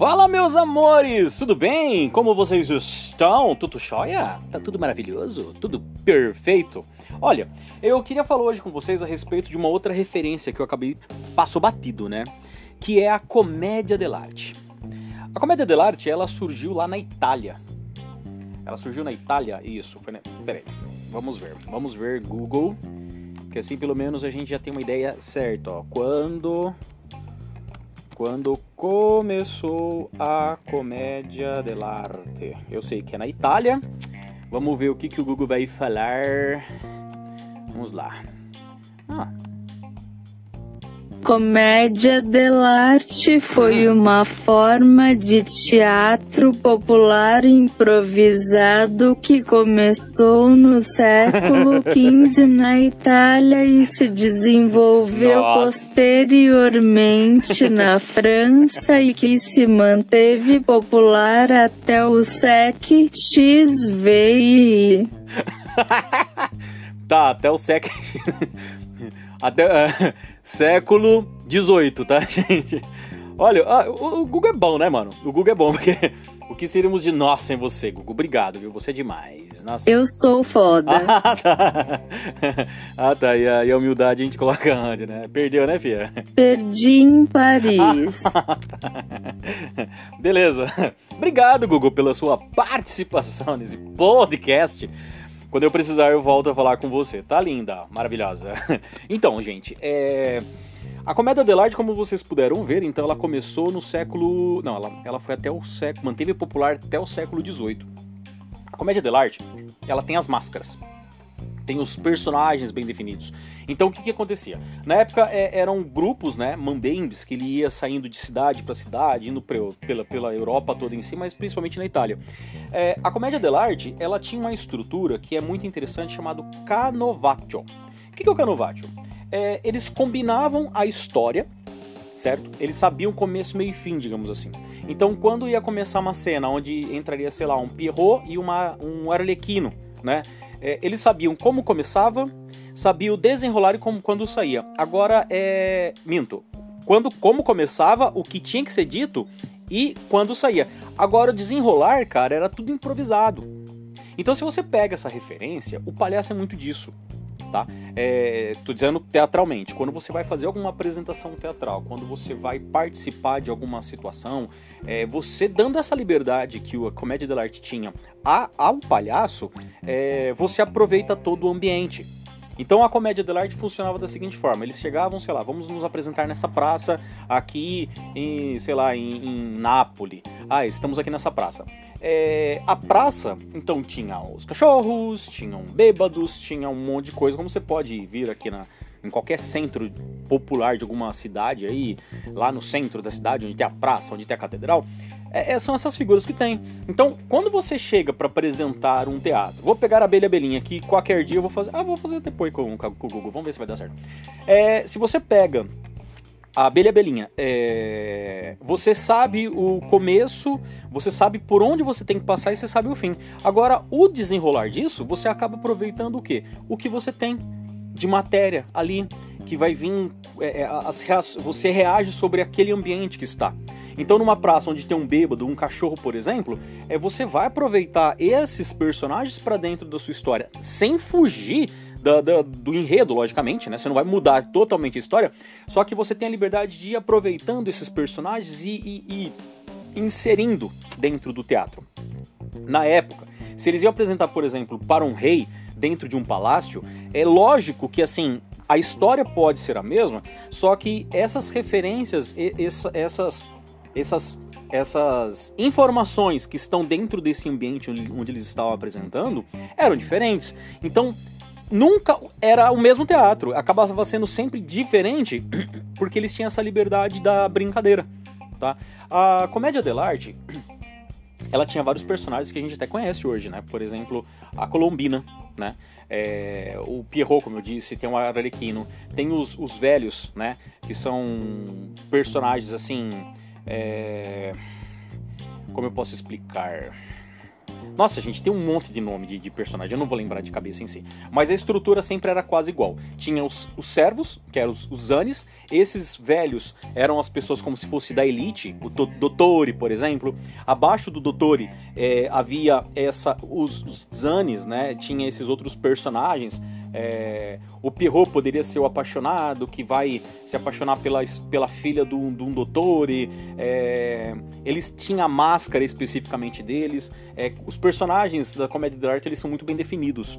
Fala, meus amores! Tudo bem? Como vocês estão? Tudo jóia? Tá tudo maravilhoso? Tudo perfeito? Olha, eu queria falar hoje com vocês a respeito de uma outra referência que eu acabei passou batido, né? Que é a comédia dell'arte. A comédia dell'arte, ela surgiu lá na Itália. Ela surgiu na Itália? Isso, foi na... Peraí, vamos ver. Vamos ver Google, que assim pelo menos a gente já tem uma ideia certa, ó. Quando quando começou a comédia dell'arte. Eu sei que é na Itália. Vamos ver o que, que o Google vai falar. Vamos lá. Ah, Comédia dell'arte foi uma forma de teatro popular improvisado que começou no século XV na Itália e se desenvolveu Nossa. posteriormente na França e que se manteve popular até o século XVI. tá, até o século. Até é, século 18, tá, gente? Olha, ah, o, o Google é bom, né, mano? O Google é bom, porque o que seríamos de nós sem você, Google? Obrigado, viu? Você é demais. Nossa. Eu sou foda. Ah, tá. Ah, tá. E a, e a humildade a gente coloca onde, né? Perdeu, né, Fia? Perdi em Paris. Beleza. Obrigado, Google, pela sua participação nesse podcast. Quando eu precisar, eu volto a falar com você. Tá linda, maravilhosa. Então, gente, é... a comédia dell'arte, como vocês puderam ver, então ela começou no século... Não, ela, ela foi até o século... Manteve popular até o século XVIII. A comédia dell'arte, ela tem as máscaras. Tem os personagens bem definidos. Então o que, que acontecia? Na época é, eram grupos, né, mambembes, que ele ia saindo de cidade para cidade, indo pre- pela, pela Europa toda em si, mas principalmente na Itália. É, a comédia dell'arte, ela tinha uma estrutura que é muito interessante chamado canovaccio. O que, que é o canovaccio? É, eles combinavam a história, certo? Eles sabiam começo, meio e fim, digamos assim. Então, quando ia começar uma cena onde entraria, sei lá, um Pierrot e uma, um Arlequino, né? É, eles sabiam como começava, sabiam desenrolar e como, quando saía. Agora, é... minto. Quando, como começava, o que tinha que ser dito e quando saía. Agora, desenrolar, cara, era tudo improvisado. Então, se você pega essa referência, o palhaço é muito disso tá? É, tô dizendo teatralmente, quando você vai fazer alguma apresentação teatral, quando você vai participar de alguma situação, é, você dando essa liberdade que a comédia dell'arte tinha ao palhaço, é, você aproveita todo o ambiente. Então a comédia dell'arte funcionava da seguinte forma: eles chegavam, sei lá, vamos nos apresentar nessa praça aqui em, sei lá, em, em Nápoles. Ah, estamos aqui nessa praça. É, a praça, então, tinha os cachorros, tinham bêbados, tinha um monte de coisa, como você pode vir aqui na, em qualquer centro popular de alguma cidade aí, lá no centro da cidade, onde tem a praça, onde tem a catedral, é, é, são essas figuras que tem. Então, quando você chega para apresentar um teatro, vou pegar a abelha belinha aqui, qualquer dia eu vou fazer. Ah, vou fazer depois com, com o Google, vamos ver se vai dar certo. É, se você pega a abelha belinha, é, você sabe o começo, você sabe por onde você tem que passar e você sabe o fim. Agora, o desenrolar disso, você acaba aproveitando o quê? O que você tem de matéria ali, que vai vir. é, é, as você reage sobre aquele ambiente que está. Então, numa praça onde tem um bêbado, um cachorro, por exemplo, é, você vai aproveitar esses personagens para dentro da sua história, sem fugir da- da- do enredo, logicamente, né? Você não vai mudar totalmente a história, só que você tem a liberdade de ir aproveitando esses personagens e, e- e inserindo dentro do teatro. Na época, se eles iam apresentar, por exemplo, para um rei dentro de um palácio, é lógico que assim a história pode ser a mesma, só que essas referências, essa- essas, essas, essas informações que estão dentro desse ambiente onde, onde eles estavam apresentando eram diferentes. Então nunca era o mesmo teatro, acabava sendo sempre diferente porque eles tinham essa liberdade da brincadeira, tá? A comédia dell'arte ela tinha vários personagens que a gente até conhece hoje, né? Por exemplo, a Colombina, né? É, o Pierrot, como eu disse, tem o Arlequino, tem os, os velhos, né? Que são personagens assim. é, Como eu posso explicar? Nossa, gente, tem um monte de nome de, de, personagem, eu não vou lembrar de cabeça em si. Mas a estrutura sempre era quase igual. Tinha os, os servos, que eram os, os Zanes, esses velhos eram as pessoas como se fosse da elite, o do, Dottore, por exemplo. Abaixo do Dottore é, havia essa, os, os Zanes, né? Tinha esses outros personagens é, o Pierrot poderia ser o apaixonado que vai se apaixonar pela, pela filha de um doutor. E, é, eles tinham a máscara especificamente deles. É, os personagens da comédia de arte eles são muito bem definidos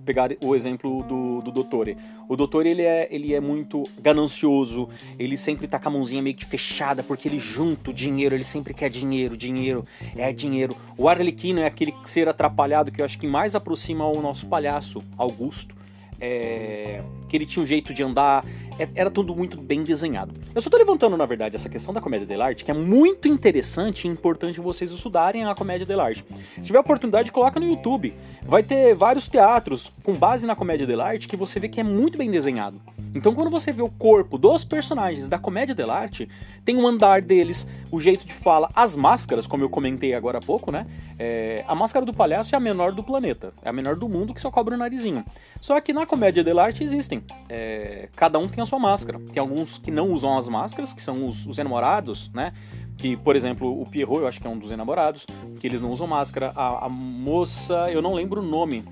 pegar o exemplo do, do Dottore. O Dottore, ele é, ele é muito ganancioso, ele sempre tá com a mãozinha meio que fechada, porque ele junta o dinheiro, ele sempre quer dinheiro, dinheiro, é dinheiro. O Arlequino é aquele ser atrapalhado que eu acho que mais aproxima o nosso palhaço, Augusto. É, que ele tinha um jeito de andar, é, era tudo muito bem desenhado. Eu só tô levantando, na verdade, essa questão da comédia dell'arte, que é muito interessante e importante vocês estudarem a comédia dell'arte. Se tiver oportunidade, coloca no YouTube. Vai ter vários teatros com base na comédia dell'arte que você vê que é muito bem desenhado. Então, quando você vê o corpo dos personagens da comédia dell'arte, tem o andar deles, o jeito de fala, as máscaras, como eu comentei agora há pouco, né? É, a máscara do palhaço é a menor do planeta, é a menor do mundo que só cobra o narizinho. Só que na comédia dell'arte existem. É, cada um tem a sua máscara. Tem alguns que não usam as máscaras, que são os, os enamorados, né? Que, por exemplo, o Pierrot, eu acho que é um dos enamorados, que eles não usam máscara. A, a moça, eu não lembro o nome,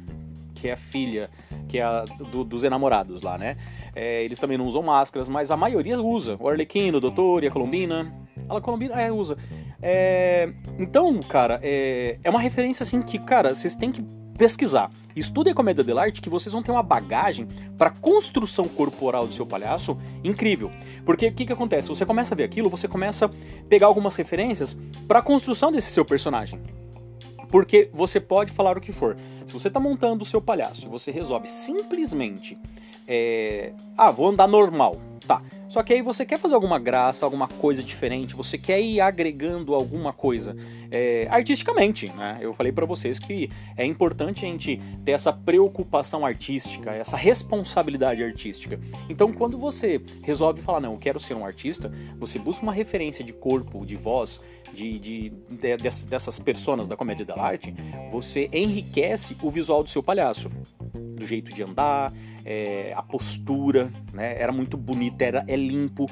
que é a filha, que é a do, dos enamorados lá, né? É, eles também não usam máscaras, mas a maioria usa. O Arlequino, o Doutor e a Colombina. A Colombina, é, usa. É, então, cara, é, é uma referência assim que, cara, vocês têm que pesquisar. Estudem a comédia dell'arte que vocês vão ter uma bagagem para construção corporal do seu palhaço incrível. Porque o que, que acontece? Você começa a ver aquilo, você começa a pegar algumas referências para a construção desse seu personagem. Porque você pode falar o que for. Se você está montando o seu palhaço e você resolve simplesmente. É... Ah, vou andar normal. Tá. Só que aí você quer fazer alguma graça, alguma coisa diferente, você quer ir agregando alguma coisa é, artisticamente, né? Eu falei para vocês que é importante a gente ter essa preocupação artística, essa responsabilidade artística. Então, quando você resolve falar, não, eu quero ser um artista, você busca uma referência de corpo, de voz, de, de, de dessas personas da comédia da arte, você enriquece o visual do seu palhaço. Do jeito de andar, é, a postura, né? Era muito bonita, era, é limpo,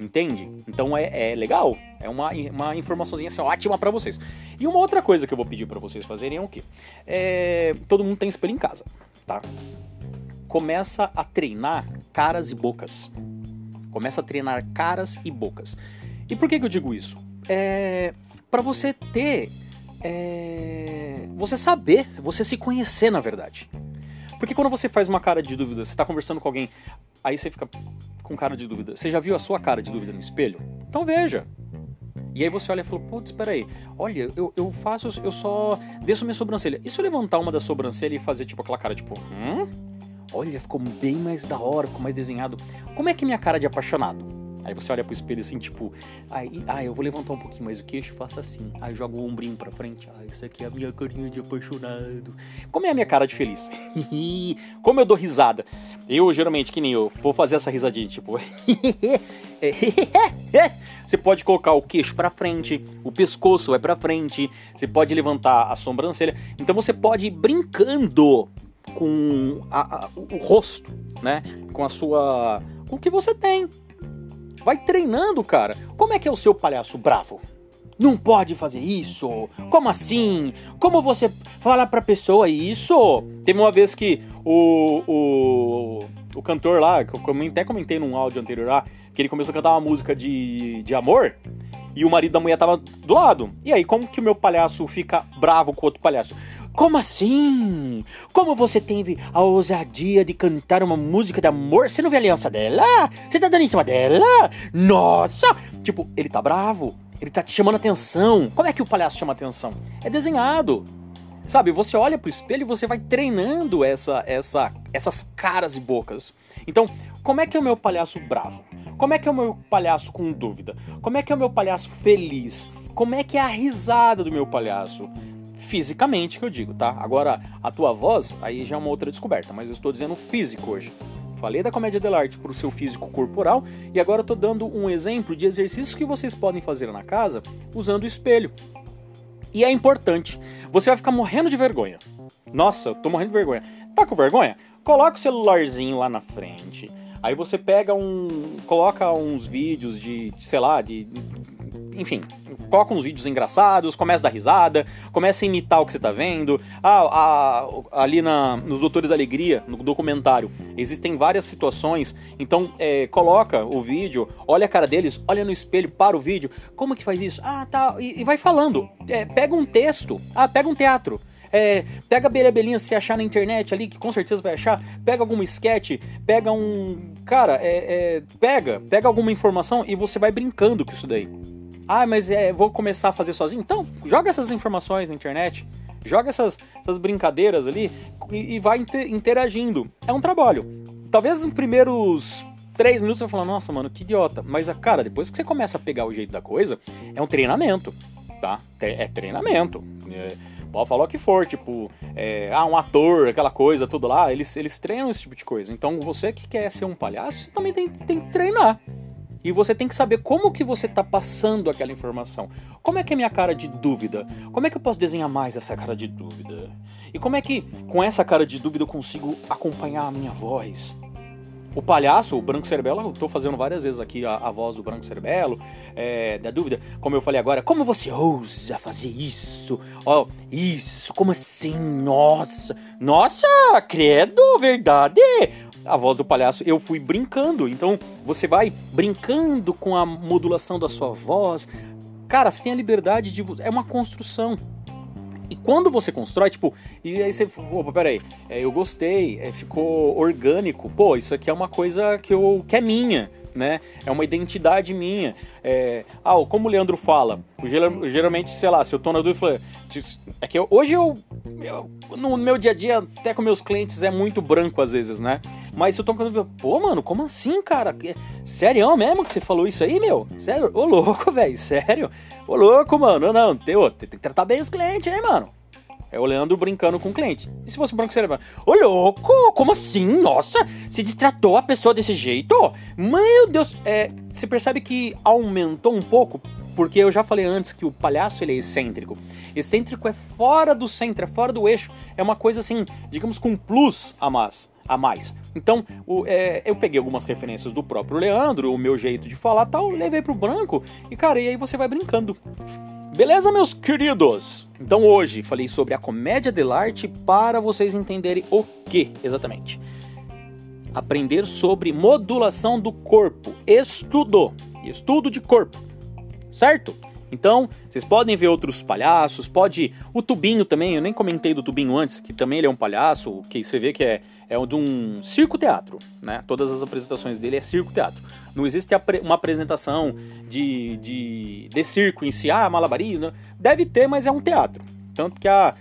entende? Então é, é legal, é uma, uma informaçãozinha assim, ótima para vocês. E uma outra coisa que eu vou pedir para vocês fazerem é o quê? É, todo mundo tem espelho em casa, tá? Começa a treinar caras e bocas. Começa a treinar caras e bocas. E por que, que eu digo isso? É para você ter, é, você saber, você se conhecer na verdade. Porque quando você faz uma cara de dúvida, você tá conversando com alguém, aí você fica com cara de dúvida. Você já viu a sua cara de dúvida no espelho? Então veja. E aí você olha e fala, putz, espera aí, olha, eu, eu faço, eu só desço minha sobrancelha. E se eu levantar uma da sobrancelha e fazer tipo aquela cara, tipo, hum? Olha, ficou bem mais da hora, ficou mais desenhado. Como é que é minha cara de apaixonado? Aí você olha pro espelho assim, tipo, aí, ah, eu vou levantar um pouquinho mais o queixo, faço assim. Aí jogo o ombrinho pra frente. Ah, isso aqui é a minha carinha de apaixonado. Como é a minha cara de feliz? Como eu dou risada? Eu, geralmente, que nem eu, vou fazer essa risadinha, tipo. você pode colocar o queixo para frente, o pescoço vai para frente, você pode levantar a sobrancelha. Então você pode ir brincando com a, a, o rosto, né? Com a sua. com o que você tem. Vai treinando, cara. Como é que é o seu palhaço bravo? Não pode fazer isso? Como assim? Como você fala pra pessoa isso? Teve uma vez que o, o, o cantor lá, que eu até comentei num áudio anterior lá, que ele começou a cantar uma música de, de amor e o marido da mulher tava do lado. E aí, como que o meu palhaço fica bravo com o outro palhaço? Como assim? Como você teve a ousadia de cantar uma música de amor? Você não vê a aliança dela? Você tá dando em cima dela? Nossa! Tipo, ele tá bravo. Ele tá te chamando atenção. Como é que o palhaço chama atenção? É desenhado. Sabe, você olha pro espelho e você vai treinando essa, essa, essas caras e bocas. Então, como é que é o meu palhaço bravo? Como é que é o meu palhaço com dúvida? Como é que é o meu palhaço feliz? Como é que é a risada do meu palhaço? fisicamente que eu digo, tá? Agora, a tua voz, aí já é uma outra descoberta, mas eu estou dizendo físico hoje. Falei da comédia dell'arte para o seu físico corporal e agora estou dando um exemplo de exercícios que vocês podem fazer na casa usando o espelho. E é importante. Você vai ficar morrendo de vergonha. Nossa, eu tô morrendo de vergonha. Tá com vergonha? Coloca o celularzinho lá na frente. Aí você pega um. coloca uns vídeos de, sei lá, de. Enfim, coloca uns vídeos engraçados, começa a dar risada, começa a imitar o que você tá vendo. Ah, ah ali na, nos Doutores da Alegria, no documentário, existem várias situações. Então, é, coloca o vídeo, olha a cara deles, olha no espelho, para o vídeo. Como que faz isso? Ah, tá. E, e vai falando. É, pega um texto. Ah, pega um teatro. É, pega a Belinha se achar na internet ali, que com certeza vai achar. Pega algum sketch, pega um. Cara, é, é, pega, pega alguma informação e você vai brincando com isso daí. Ah, mas é, vou começar a fazer sozinho? Então, joga essas informações na internet, joga essas, essas brincadeiras ali e, e vai interagindo. É um trabalho. Talvez nos primeiros três minutos você vai falar, nossa, mano, que idiota. Mas, cara, depois que você começa a pegar o jeito da coisa, é um treinamento, tá? É treinamento. É, pode falar o que for, tipo, é, ah, um ator, aquela coisa, tudo lá, eles, eles treinam esse tipo de coisa. Então você que quer ser um palhaço, também tem, tem que treinar. E você tem que saber como que você está passando aquela informação. Como é que é minha cara de dúvida? Como é que eu posso desenhar mais essa cara de dúvida? E como é que com essa cara de dúvida eu consigo acompanhar a minha voz? O palhaço, o Branco Cerebelo, eu tô fazendo várias vezes aqui a, a voz do Branco Cerebelo, é, da dúvida, como eu falei agora, como você ousa fazer isso? Ó, oh, isso, como assim? Nossa, nossa, credo, verdade? A voz do palhaço, eu fui brincando, então você vai brincando com a modulação da sua voz. Cara, você tem a liberdade de. É uma construção. E quando você constrói, tipo, e aí você, opa, peraí, é, eu gostei, é, ficou orgânico, pô, isso aqui é uma coisa que, eu, que é minha, né? É uma identidade minha. É, ah, como o Leandro fala, geralmente, sei lá, se eu tô na dúvida, é que eu, hoje eu, eu, no meu dia a dia, até com meus clientes, é muito branco às vezes, né? Mas se eu tô com dúvida, pô, mano, como assim, cara? Sério mesmo que você falou isso aí, meu? Sério? Ô louco, velho, sério? Ô louco, mano, não, tem, tem que tratar bem os clientes, hein, mano? É o Leandro brincando com o cliente. E se fosse o Branco Cerebral? Ô louco, como assim? Nossa, se distratou a pessoa desse jeito? Meu Deus, é, você percebe que aumentou um pouco? Porque eu já falei antes que o palhaço ele é excêntrico. Excêntrico é fora do centro, é fora do eixo. É uma coisa assim, digamos com plus a mais. A mais. Então, o, é, eu peguei algumas referências do próprio Leandro, o meu jeito de falar tal, levei pro branco e, cara, e aí você vai brincando. Beleza, meus queridos? Então hoje falei sobre a comédia dell'arte para vocês entenderem o que exatamente. Aprender sobre modulação do corpo, estudo, estudo de corpo, certo? Então, vocês podem ver outros palhaços, pode. O Tubinho também, eu nem comentei do Tubinho antes, que também ele é um palhaço, que você vê que é, é de um circo-teatro, né? Todas as apresentações dele é circo-teatro. Não existe uma apresentação de, de, de circo em si, ah, malabarismo. Deve ter, mas é um teatro. Tanto que a,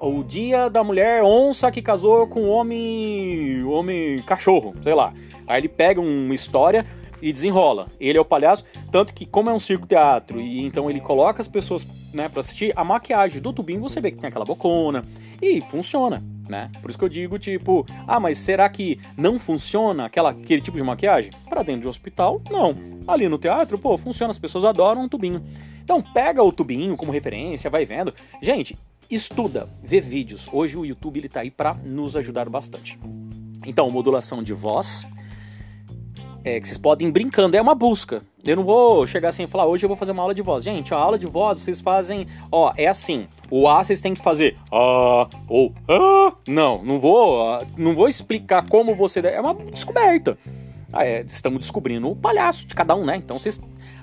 o dia da mulher onça que casou com o homem, homem cachorro, sei lá. Aí ele pega uma história e desenrola. Ele é o palhaço, tanto que como é um circo teatro e então ele coloca as pessoas, né, para assistir, a maquiagem do Tubinho você vê que tem aquela bocona e funciona, né? Por isso que eu digo tipo, ah, mas será que não funciona aquela aquele tipo de maquiagem para dentro de um hospital? Não. Ali no teatro, pô, funciona, as pessoas adoram um tubinho. Então pega o tubinho como referência, vai vendo. Gente, estuda, vê vídeos. Hoje o YouTube ele tá aí para nos ajudar bastante. Então, modulação de voz, é, que vocês podem ir brincando, é uma busca. Eu não vou chegar assim e falar, hoje eu vou fazer uma aula de voz. Gente, a aula de voz vocês fazem, ó, é assim. O A vocês têm que fazer ah ou ah. Não, não vou, não vou explicar como você. É uma descoberta. Ah, é, estamos descobrindo o palhaço de cada um, né? Então vocês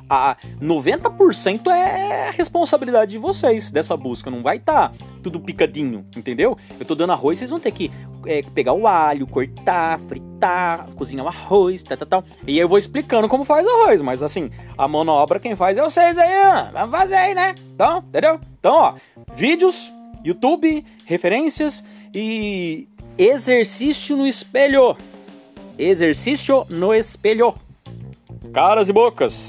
a 90% é responsabilidade de vocês dessa busca. Não vai estar tá tudo picadinho, entendeu? Eu tô dando arroz, vocês vão ter que é, pegar o alho, cortar, fritar, cozinhar o arroz, tal, tal, tal. E aí eu vou explicando como faz arroz, mas assim, a manobra quem faz é vocês aí. Vamos fazer aí, né? Então, entendeu? Então, ó, vídeos, YouTube, referências e exercício no espelho. Exercício no espelho. Caras e bocas.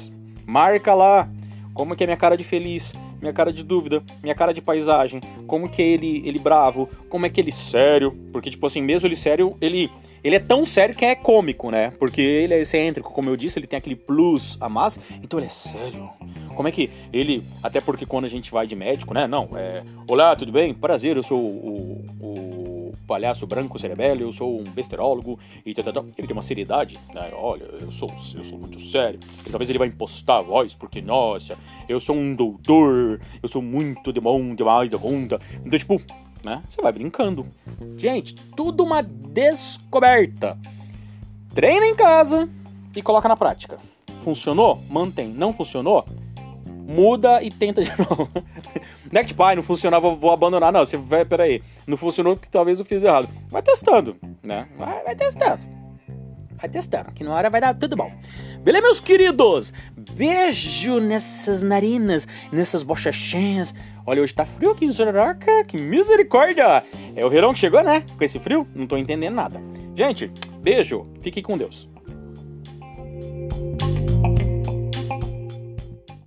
Marca lá como que é minha cara de feliz, minha cara de dúvida, minha cara de paisagem, como que é ele, ele bravo, como é que ele sério, porque tipo assim, mesmo ele sério, ele ele é tão sério que é cômico, né? Porque ele é excêntrico, como eu disse, ele tem aquele plus a mais, então ele é sério. Como é que ele. Até porque quando a gente vai de médico, né? Não, é. Olá, tudo bem? Prazer, eu sou o, o palhaço branco cerebelo, eu sou um besterólogo e tal, tal, tal. Ele tem uma seriedade, né? Olha, eu sou, eu sou muito sério. E talvez ele vai impostar a voz, porque, nossa, eu sou um doutor, eu sou muito demônio, demais da conta. Então, tipo, né? Você vai brincando. Gente, tudo uma descoberta. Treina em casa e coloca na prática. Funcionou? Mantém. Não funcionou? Muda e tenta de novo. Não é tipo, não funcionava, vou abandonar. Não, você vai, peraí. Não funcionou porque talvez eu fiz errado. Vai testando, né? Vai, vai testando. Vai testando, que na hora vai dar tudo bom. Beleza, meus queridos? Beijo nessas narinas, nessas bochechinhas. Olha, hoje tá frio aqui em que misericórdia! É o verão que chegou, né? Com esse frio, não tô entendendo nada. Gente, beijo, fiquem com Deus.